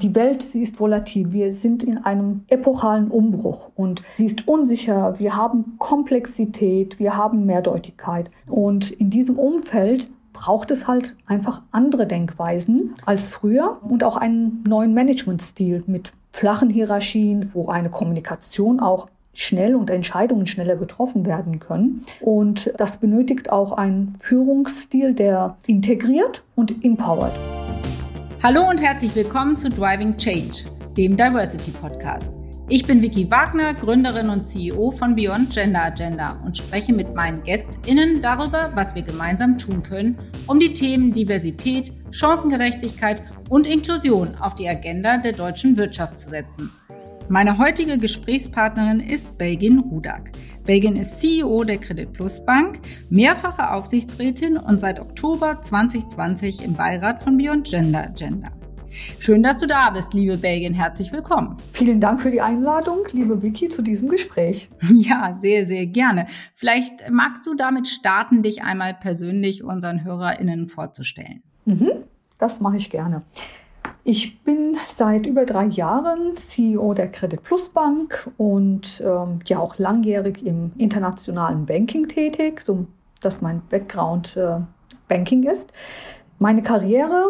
Die Welt, sie ist volatil. Wir sind in einem epochalen Umbruch und sie ist unsicher. Wir haben Komplexität, wir haben Mehrdeutigkeit. Und in diesem Umfeld braucht es halt einfach andere Denkweisen als früher und auch einen neuen Managementstil mit flachen Hierarchien, wo eine Kommunikation auch schnell und Entscheidungen schneller getroffen werden können. Und das benötigt auch einen Führungsstil, der integriert und empowert. Hallo und herzlich willkommen zu Driving Change, dem Diversity Podcast. Ich bin Vicky Wagner, Gründerin und CEO von Beyond Gender Agenda und spreche mit meinen GästInnen darüber, was wir gemeinsam tun können, um die Themen Diversität, Chancengerechtigkeit und Inklusion auf die Agenda der deutschen Wirtschaft zu setzen. Meine heutige Gesprächspartnerin ist Belgin Rudak. Belgin ist CEO der Credit Plus Bank, mehrfache Aufsichtsrätin und seit Oktober 2020 im Beirat von Beyond Gender Agenda. Schön, dass du da bist, liebe Belgin. Herzlich willkommen. Vielen Dank für die Einladung, liebe Vicky, zu diesem Gespräch. Ja, sehr, sehr gerne. Vielleicht magst du damit starten, dich einmal persönlich unseren HörerInnen vorzustellen. Mhm, das mache ich gerne. Ich bin seit über drei Jahren CEO der Credit Plus Bank und ähm, ja auch langjährig im internationalen Banking tätig, so dass mein Background äh, Banking ist. Meine Karriere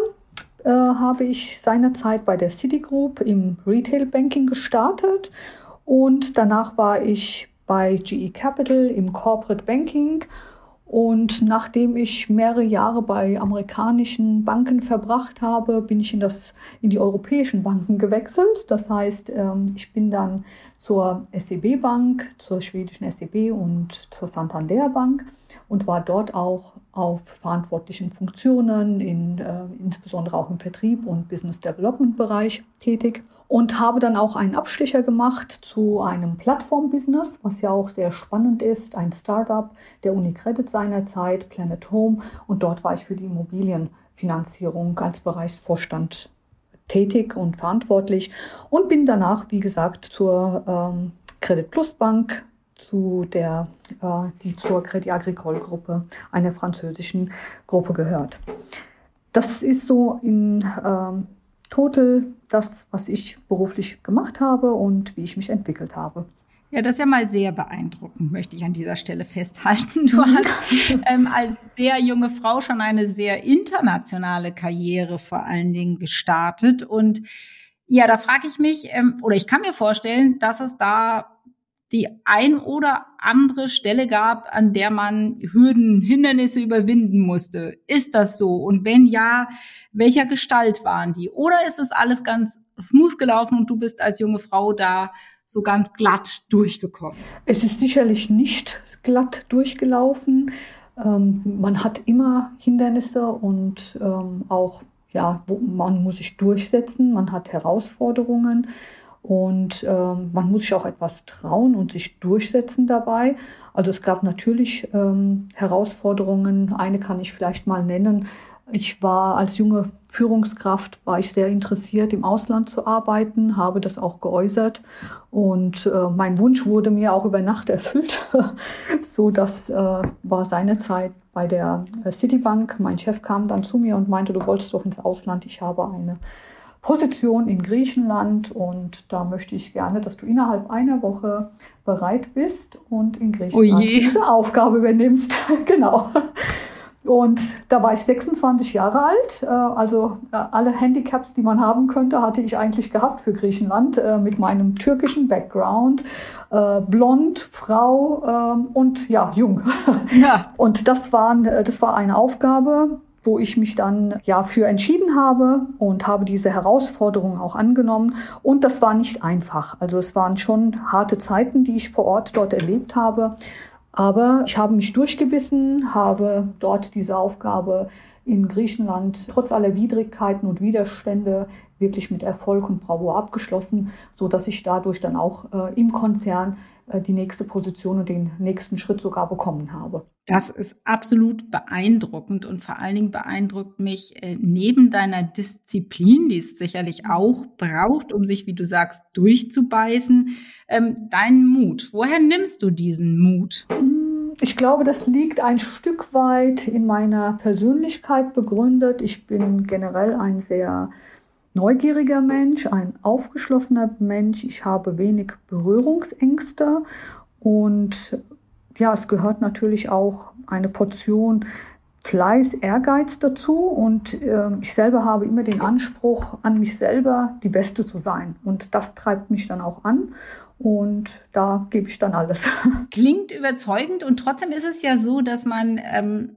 äh, habe ich seinerzeit bei der Citigroup im Retail Banking gestartet und danach war ich bei GE Capital im Corporate Banking und nachdem ich mehrere Jahre bei amerikanischen Banken verbracht habe, bin ich in, das, in die europäischen Banken gewechselt. Das heißt, ähm, ich bin dann zur SEB Bank, zur schwedischen SEB und zur Santander Bank und war dort auch auf verantwortlichen Funktionen, in, äh, insbesondere auch im Vertrieb und Business Development Bereich tätig und habe dann auch einen Abstecher gemacht zu einem Plattform-Business, was ja auch sehr spannend ist, ein Startup der Unicredit seinerzeit, Planet Home. Und dort war ich für die Immobilienfinanzierung als Bereichsvorstand tätig und verantwortlich und bin danach, wie gesagt, zur ähm, Credit Plus Bank zu der, äh, die zur Crédit Agricole Gruppe, einer französischen Gruppe gehört. Das ist so in ähm, total das, was ich beruflich gemacht habe und wie ich mich entwickelt habe. Ja, das ist ja mal sehr beeindruckend, möchte ich an dieser Stelle festhalten. Du hast ähm, als sehr junge Frau schon eine sehr internationale Karriere vor allen Dingen gestartet. Und ja, da frage ich mich, ähm, oder ich kann mir vorstellen, dass es da die ein oder andere Stelle gab, an der man Hürden, Hindernisse überwinden musste. Ist das so? Und wenn ja, welcher Gestalt waren die? Oder ist es alles ganz smooth gelaufen und du bist als junge Frau da so ganz glatt durchgekommen? Es ist sicherlich nicht glatt durchgelaufen. Ähm, man hat immer Hindernisse und ähm, auch, ja, man muss sich durchsetzen, man hat Herausforderungen. Und ähm, man muss sich auch etwas trauen und sich durchsetzen dabei. Also es gab natürlich ähm, Herausforderungen. Eine kann ich vielleicht mal nennen. Ich war als junge Führungskraft, war ich sehr interessiert, im Ausland zu arbeiten, habe das auch geäußert. Und äh, mein Wunsch wurde mir auch über Nacht erfüllt. so, das äh, war seine Zeit bei der äh, Citibank. Mein Chef kam dann zu mir und meinte, du wolltest doch ins Ausland. Ich habe eine Position in Griechenland und da möchte ich gerne, dass du innerhalb einer Woche bereit bist und in Griechenland oh diese Aufgabe übernimmst. genau. Und da war ich 26 Jahre alt. Äh, also äh, alle Handicaps, die man haben könnte, hatte ich eigentlich gehabt für Griechenland äh, mit meinem türkischen Background. Blond, Frau ähm, und ja, jung. Ja. Und das, waren, das war eine Aufgabe, wo ich mich dann ja für entschieden habe und habe diese Herausforderung auch angenommen. Und das war nicht einfach. Also es waren schon harte Zeiten, die ich vor Ort dort erlebt habe. Aber ich habe mich durchgebissen, habe dort diese Aufgabe in Griechenland trotz aller Widrigkeiten und Widerstände wirklich mit Erfolg und Bravour abgeschlossen, so dass ich dadurch dann auch äh, im Konzern äh, die nächste Position und den nächsten Schritt sogar bekommen habe. Das ist absolut beeindruckend und vor allen Dingen beeindruckt mich äh, neben deiner Disziplin, die es sicherlich auch braucht, um sich, wie du sagst, durchzubeißen, ähm, deinen Mut. Woher nimmst du diesen Mut? Hm, ich glaube, das liegt ein Stück weit in meiner Persönlichkeit begründet. Ich bin generell ein sehr neugieriger Mensch, ein aufgeschlossener Mensch. Ich habe wenig Berührungsängste und ja, es gehört natürlich auch eine Portion Fleiß, Ehrgeiz dazu und äh, ich selber habe immer den Anspruch an mich selber, die Beste zu sein. Und das treibt mich dann auch an und da gebe ich dann alles. Klingt überzeugend und trotzdem ist es ja so, dass man ähm,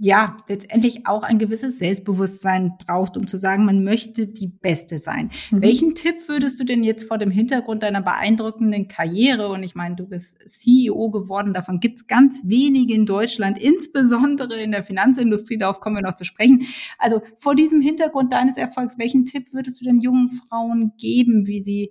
ja letztendlich auch ein gewisses Selbstbewusstsein braucht, um zu sagen, man möchte die Beste sein. Mhm. Welchen Tipp würdest du denn jetzt vor dem Hintergrund deiner beeindruckenden Karriere, und ich meine, du bist CEO geworden, davon gibt es ganz wenige in Deutschland, insbesondere in der Finanzindustrie, darauf kommen wir noch zu sprechen. Also vor diesem Hintergrund deines Erfolgs, welchen Tipp würdest du den jungen Frauen geben, wie sie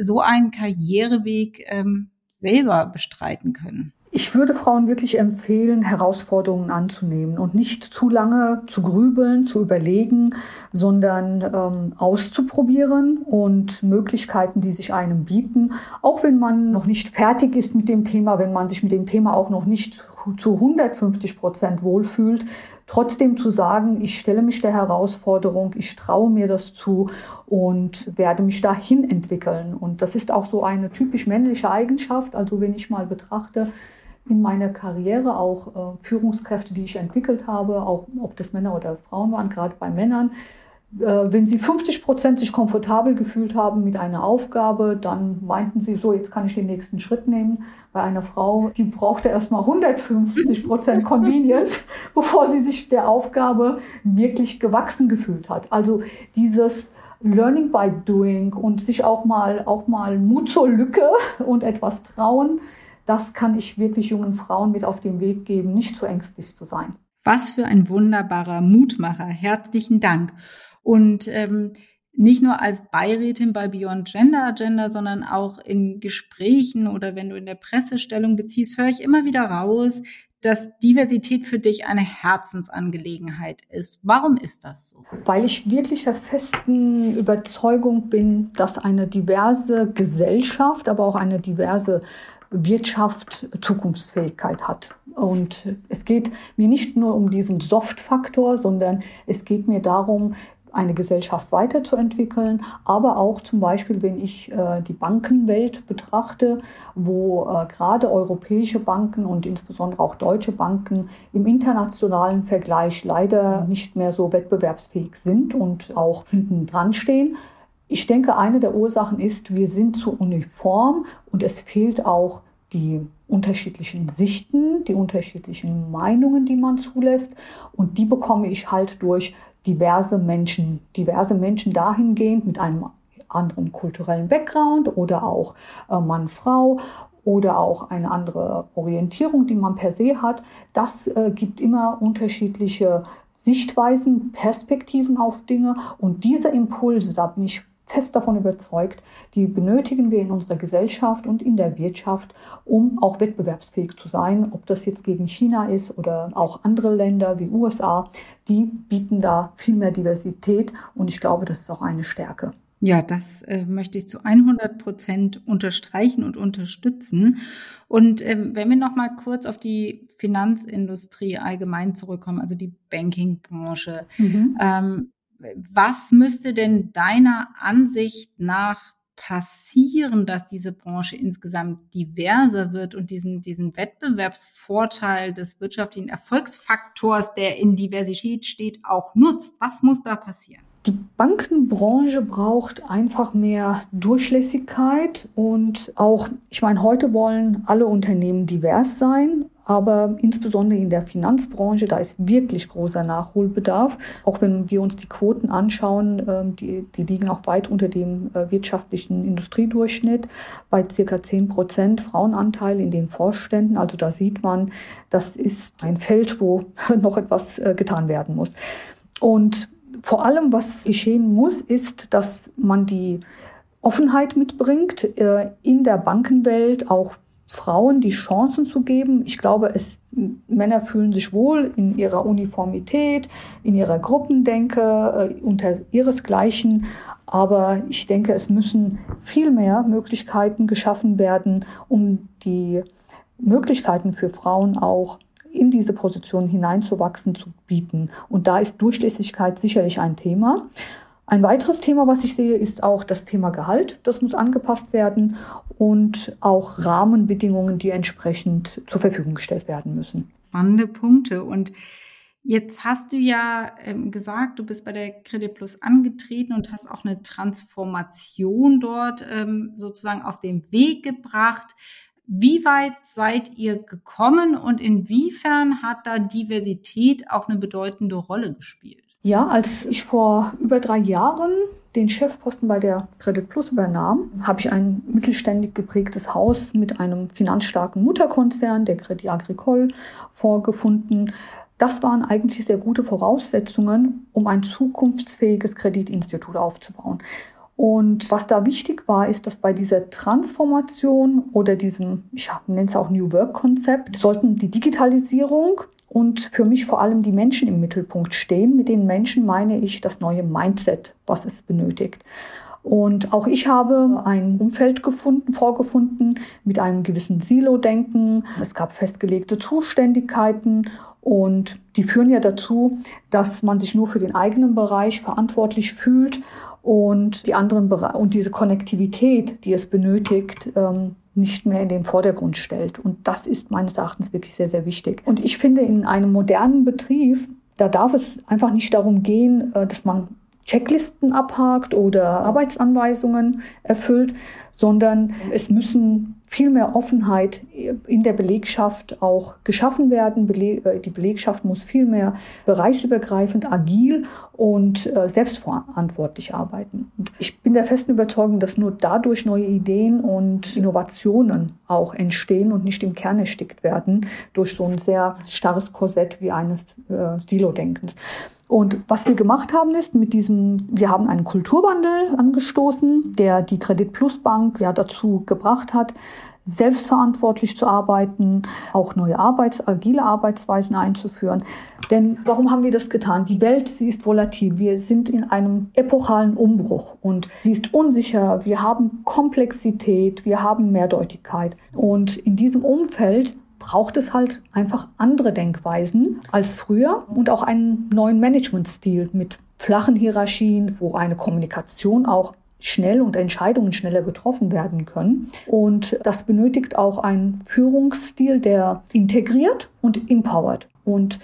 so einen Karriereweg ähm, selber bestreiten können? Ich würde Frauen wirklich empfehlen, Herausforderungen anzunehmen und nicht zu lange zu grübeln, zu überlegen, sondern ähm, auszuprobieren und Möglichkeiten, die sich einem bieten, auch wenn man noch nicht fertig ist mit dem Thema, wenn man sich mit dem Thema auch noch nicht zu 150 Prozent wohlfühlt, trotzdem zu sagen, ich stelle mich der Herausforderung, ich traue mir das zu und werde mich dahin entwickeln. Und das ist auch so eine typisch männliche Eigenschaft. Also wenn ich mal betrachte, in meiner Karriere auch äh, Führungskräfte, die ich entwickelt habe, auch ob das Männer oder Frauen waren, gerade bei Männern. Äh, wenn sie 50 Prozent sich komfortabel gefühlt haben mit einer Aufgabe, dann meinten sie so, jetzt kann ich den nächsten Schritt nehmen. Bei einer Frau, die brauchte erstmal 150 Prozent Convenience, bevor sie sich der Aufgabe wirklich gewachsen gefühlt hat. Also dieses Learning by Doing und sich auch mal, auch mal Mut zur Lücke und etwas trauen, das kann ich wirklich jungen Frauen mit auf den Weg geben, nicht zu ängstlich zu sein. Was für ein wunderbarer Mutmacher. Herzlichen Dank. Und ähm, nicht nur als Beirätin bei Beyond Gender Agenda, sondern auch in Gesprächen oder wenn du in der Pressestellung beziehst, höre ich immer wieder raus, dass Diversität für dich eine Herzensangelegenheit ist. Warum ist das so? Weil ich wirklich der festen Überzeugung bin, dass eine diverse Gesellschaft, aber auch eine diverse Wirtschaft Zukunftsfähigkeit hat. Und es geht mir nicht nur um diesen Soft-Faktor, sondern es geht mir darum, eine Gesellschaft weiterzuentwickeln, aber auch zum Beispiel, wenn ich äh, die Bankenwelt betrachte, wo äh, gerade europäische Banken und insbesondere auch deutsche Banken im internationalen Vergleich leider nicht mehr so wettbewerbsfähig sind und auch hinten dran stehen. Ich denke, eine der Ursachen ist, wir sind zu uniform und es fehlt auch die unterschiedlichen Sichten, die unterschiedlichen Meinungen, die man zulässt. Und die bekomme ich halt durch diverse Menschen, diverse Menschen dahingehend mit einem anderen kulturellen Background oder auch äh, Mann, Frau oder auch eine andere Orientierung, die man per se hat. Das äh, gibt immer unterschiedliche Sichtweisen, Perspektiven auf Dinge und diese Impulse, da bin ich fest davon überzeugt, die benötigen wir in unserer Gesellschaft und in der Wirtschaft, um auch wettbewerbsfähig zu sein. Ob das jetzt gegen China ist oder auch andere Länder wie USA, die bieten da viel mehr Diversität und ich glaube, das ist auch eine Stärke. Ja, das äh, möchte ich zu 100 Prozent unterstreichen und unterstützen. Und ähm, wenn wir noch mal kurz auf die Finanzindustrie allgemein zurückkommen, also die Bankingbranche, mhm. ähm, was müsste denn deiner Ansicht nach passieren, dass diese Branche insgesamt diverser wird und diesen, diesen Wettbewerbsvorteil des wirtschaftlichen Erfolgsfaktors, der in Diversität steht, auch nutzt? Was muss da passieren? Die Bankenbranche braucht einfach mehr Durchlässigkeit und auch, ich meine, heute wollen alle Unternehmen divers sein, aber insbesondere in der Finanzbranche, da ist wirklich großer Nachholbedarf. Auch wenn wir uns die Quoten anschauen, ähm, die, die liegen auch weit unter dem äh, wirtschaftlichen Industriedurchschnitt, bei circa 10 Prozent Frauenanteil in den Vorständen. Also da sieht man, das ist ein Feld, wo noch etwas äh, getan werden muss. Und vor allem, was geschehen muss, ist, dass man die Offenheit mitbringt, äh, in der Bankenwelt auch Frauen die Chancen zu geben. Ich glaube, es, Männer fühlen sich wohl in ihrer Uniformität, in ihrer Gruppendenke, äh, unter ihresgleichen. Aber ich denke, es müssen viel mehr Möglichkeiten geschaffen werden, um die Möglichkeiten für Frauen auch in diese Position hineinzuwachsen, zu bieten. Und da ist Durchlässigkeit sicherlich ein Thema. Ein weiteres Thema, was ich sehe, ist auch das Thema Gehalt. Das muss angepasst werden und auch Rahmenbedingungen, die entsprechend zur Verfügung gestellt werden müssen. Spannende Punkte. Und jetzt hast du ja ähm, gesagt, du bist bei der Credit Plus angetreten und hast auch eine Transformation dort ähm, sozusagen auf den Weg gebracht. Wie weit seid ihr gekommen und inwiefern hat da Diversität auch eine bedeutende Rolle gespielt? Ja, als ich vor über drei Jahren den Chefposten bei der Credit Plus übernahm, habe ich ein mittelständig geprägtes Haus mit einem finanzstarken Mutterkonzern, der Credit Agricole, vorgefunden. Das waren eigentlich sehr gute Voraussetzungen, um ein zukunftsfähiges Kreditinstitut aufzubauen. Und was da wichtig war, ist, dass bei dieser Transformation oder diesem, ich nenne es auch New Work Konzept, sollten die Digitalisierung und für mich vor allem die Menschen im Mittelpunkt stehen. Mit den Menschen meine ich das neue Mindset, was es benötigt. Und auch ich habe ein Umfeld gefunden, vorgefunden mit einem gewissen Silo-Denken. Es gab festgelegte Zuständigkeiten und die führen ja dazu, dass man sich nur für den eigenen Bereich verantwortlich fühlt und die anderen Bereiche und diese Konnektivität, die es benötigt, ähm, nicht mehr in den Vordergrund stellt. Und das ist meines Erachtens wirklich sehr, sehr wichtig. Und ich finde, in einem modernen Betrieb, da darf es einfach nicht darum gehen, äh, dass man Checklisten abhakt oder Arbeitsanweisungen erfüllt, sondern es müssen viel mehr Offenheit in der Belegschaft auch geschaffen werden. Äh, die Belegschaft muss viel mehr bereichsübergreifend, agil und äh, selbstverantwortlich arbeiten. Und ich bin der festen Überzeugung, dass nur dadurch neue Ideen und Innovationen auch entstehen und nicht im Kern erstickt werden durch so ein sehr starres Korsett wie eines äh, Silo-Denkens. Und was wir gemacht haben ist, mit diesem, wir haben einen Kulturwandel angestoßen, der die Credit Plus Bank ja dazu gebracht hat, selbstverantwortlich zu arbeiten, auch neue Arbeits-, agile Arbeitsweisen einzuführen. Denn warum haben wir das getan? Die Welt, sie ist volatil. Wir sind in einem epochalen Umbruch und sie ist unsicher. Wir haben Komplexität, wir haben Mehrdeutigkeit. Und in diesem Umfeld braucht es halt einfach andere Denkweisen als früher und auch einen neuen Managementstil mit flachen Hierarchien, wo eine Kommunikation auch schnell und Entscheidungen schneller getroffen werden können. Und das benötigt auch einen Führungsstil, der integriert und empowert. Und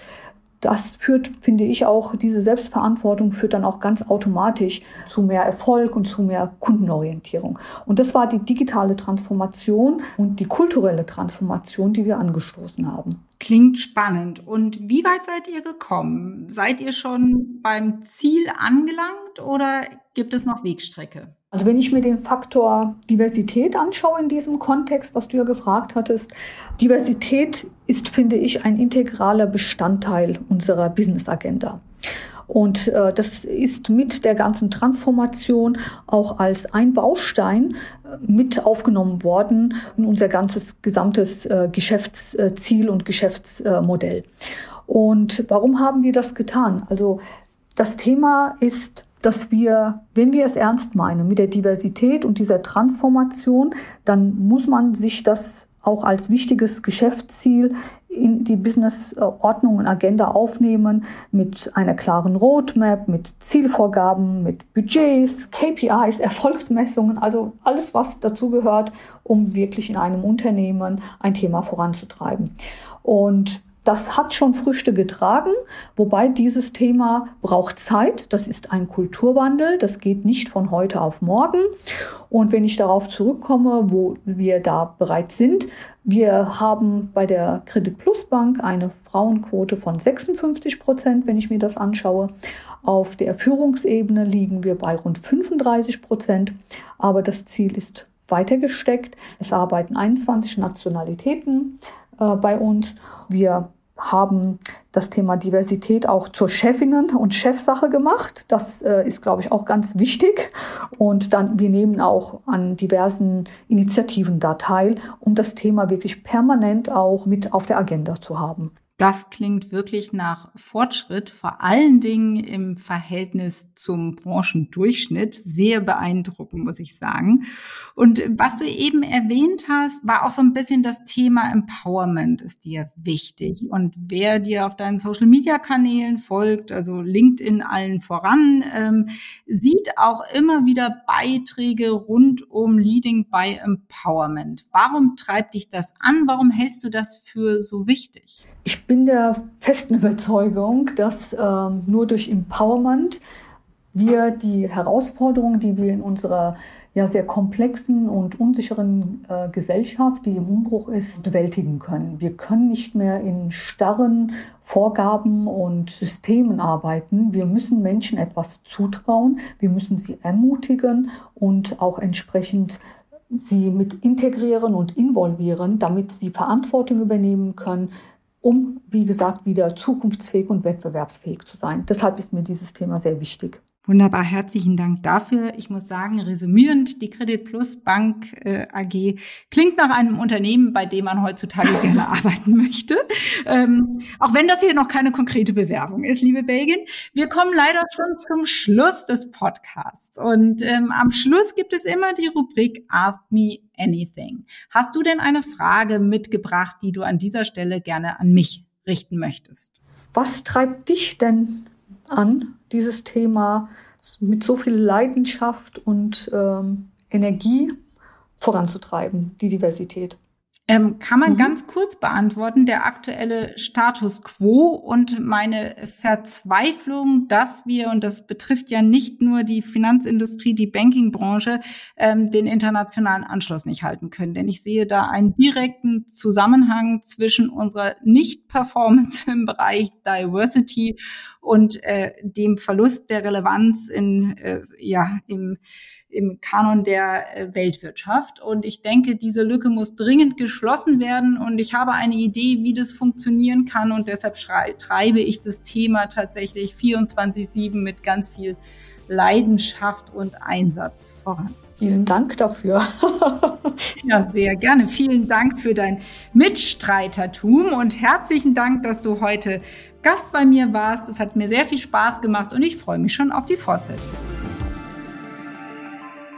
das führt, finde ich auch, diese Selbstverantwortung führt dann auch ganz automatisch zu mehr Erfolg und zu mehr Kundenorientierung. Und das war die digitale Transformation und die kulturelle Transformation, die wir angestoßen haben. Klingt spannend. Und wie weit seid ihr gekommen? Seid ihr schon beim Ziel angelangt oder gibt es noch Wegstrecke? Also wenn ich mir den Faktor Diversität anschaue in diesem Kontext, was du ja gefragt hattest, Diversität ist, finde ich, ein integraler Bestandteil unserer Business-Agenda. Und äh, das ist mit der ganzen Transformation auch als ein Baustein äh, mit aufgenommen worden in unser ganzes gesamtes äh, Geschäftsziel und Geschäftsmodell. Und warum haben wir das getan? Also das Thema ist dass wir, wenn wir es ernst meinen mit der Diversität und dieser Transformation, dann muss man sich das auch als wichtiges Geschäftsziel in die Business-Ordnung und Agenda aufnehmen mit einer klaren Roadmap, mit Zielvorgaben, mit Budgets, KPIs, Erfolgsmessungen, also alles, was dazu gehört, um wirklich in einem Unternehmen ein Thema voranzutreiben. Und das hat schon Früchte getragen, wobei dieses Thema braucht Zeit. Das ist ein Kulturwandel. Das geht nicht von heute auf morgen. Und wenn ich darauf zurückkomme, wo wir da bereits sind, wir haben bei der Credit Plus Bank eine Frauenquote von 56 Prozent, wenn ich mir das anschaue. Auf der Führungsebene liegen wir bei rund 35 Prozent. Aber das Ziel ist weiter gesteckt. Es arbeiten 21 Nationalitäten äh, bei uns. Wir haben das Thema Diversität auch zur Chefinnen und Chefsache gemacht. Das äh, ist, glaube ich, auch ganz wichtig. Und dann, wir nehmen auch an diversen Initiativen da teil, um das Thema wirklich permanent auch mit auf der Agenda zu haben. Das klingt wirklich nach Fortschritt, vor allen Dingen im Verhältnis zum Branchendurchschnitt. Sehr beeindruckend, muss ich sagen. Und was du eben erwähnt hast, war auch so ein bisschen das Thema Empowerment ist dir wichtig. Und wer dir auf deinen Social-Media-Kanälen folgt, also LinkedIn allen voran, ähm, sieht auch immer wieder Beiträge rund um Leading by Empowerment. Warum treibt dich das an? Warum hältst du das für so wichtig? Ich bin der festen Überzeugung, dass ähm, nur durch Empowerment wir die Herausforderungen, die wir in unserer ja sehr komplexen und unsicheren äh, Gesellschaft, die im Umbruch ist, bewältigen können. Wir können nicht mehr in starren Vorgaben und Systemen arbeiten. Wir müssen Menschen etwas zutrauen. Wir müssen sie ermutigen und auch entsprechend sie mit integrieren und involvieren, damit sie Verantwortung übernehmen können, um, wie gesagt, wieder zukunftsfähig und wettbewerbsfähig zu sein. Deshalb ist mir dieses Thema sehr wichtig. Wunderbar, herzlichen Dank dafür. Ich muss sagen, resümierend, die Credit Plus Bank äh, AG klingt nach einem Unternehmen, bei dem man heutzutage gerne arbeiten möchte. Ähm, auch wenn das hier noch keine konkrete Bewerbung ist, liebe Belgien. Wir kommen leider schon zum Schluss des Podcasts. Und ähm, am Schluss gibt es immer die Rubrik Ask Me Anything. Hast du denn eine Frage mitgebracht, die du an dieser Stelle gerne an mich richten möchtest? Was treibt dich denn an, dieses Thema mit so viel Leidenschaft und ähm, Energie voranzutreiben, die Diversität. Ähm, kann man mhm. ganz kurz beantworten, der aktuelle Status quo und meine Verzweiflung, dass wir, und das betrifft ja nicht nur die Finanzindustrie, die Bankingbranche, ähm, den internationalen Anschluss nicht halten können. Denn ich sehe da einen direkten Zusammenhang zwischen unserer Nicht-Performance im Bereich Diversity und äh, dem Verlust der Relevanz in, äh, ja, im im Kanon der äh, Weltwirtschaft. Und ich denke, diese Lücke muss dringend geschlossen werden. Und ich habe eine Idee, wie das funktionieren kann. Und deshalb treibe ich das Thema tatsächlich 24-7 mit ganz viel Leidenschaft und Einsatz voran. Vielen Dank dafür. ja, sehr gerne. Vielen Dank für dein Mitstreitertum und herzlichen Dank, dass du heute Gast bei mir warst. Es hat mir sehr viel Spaß gemacht und ich freue mich schon auf die Fortsetzung.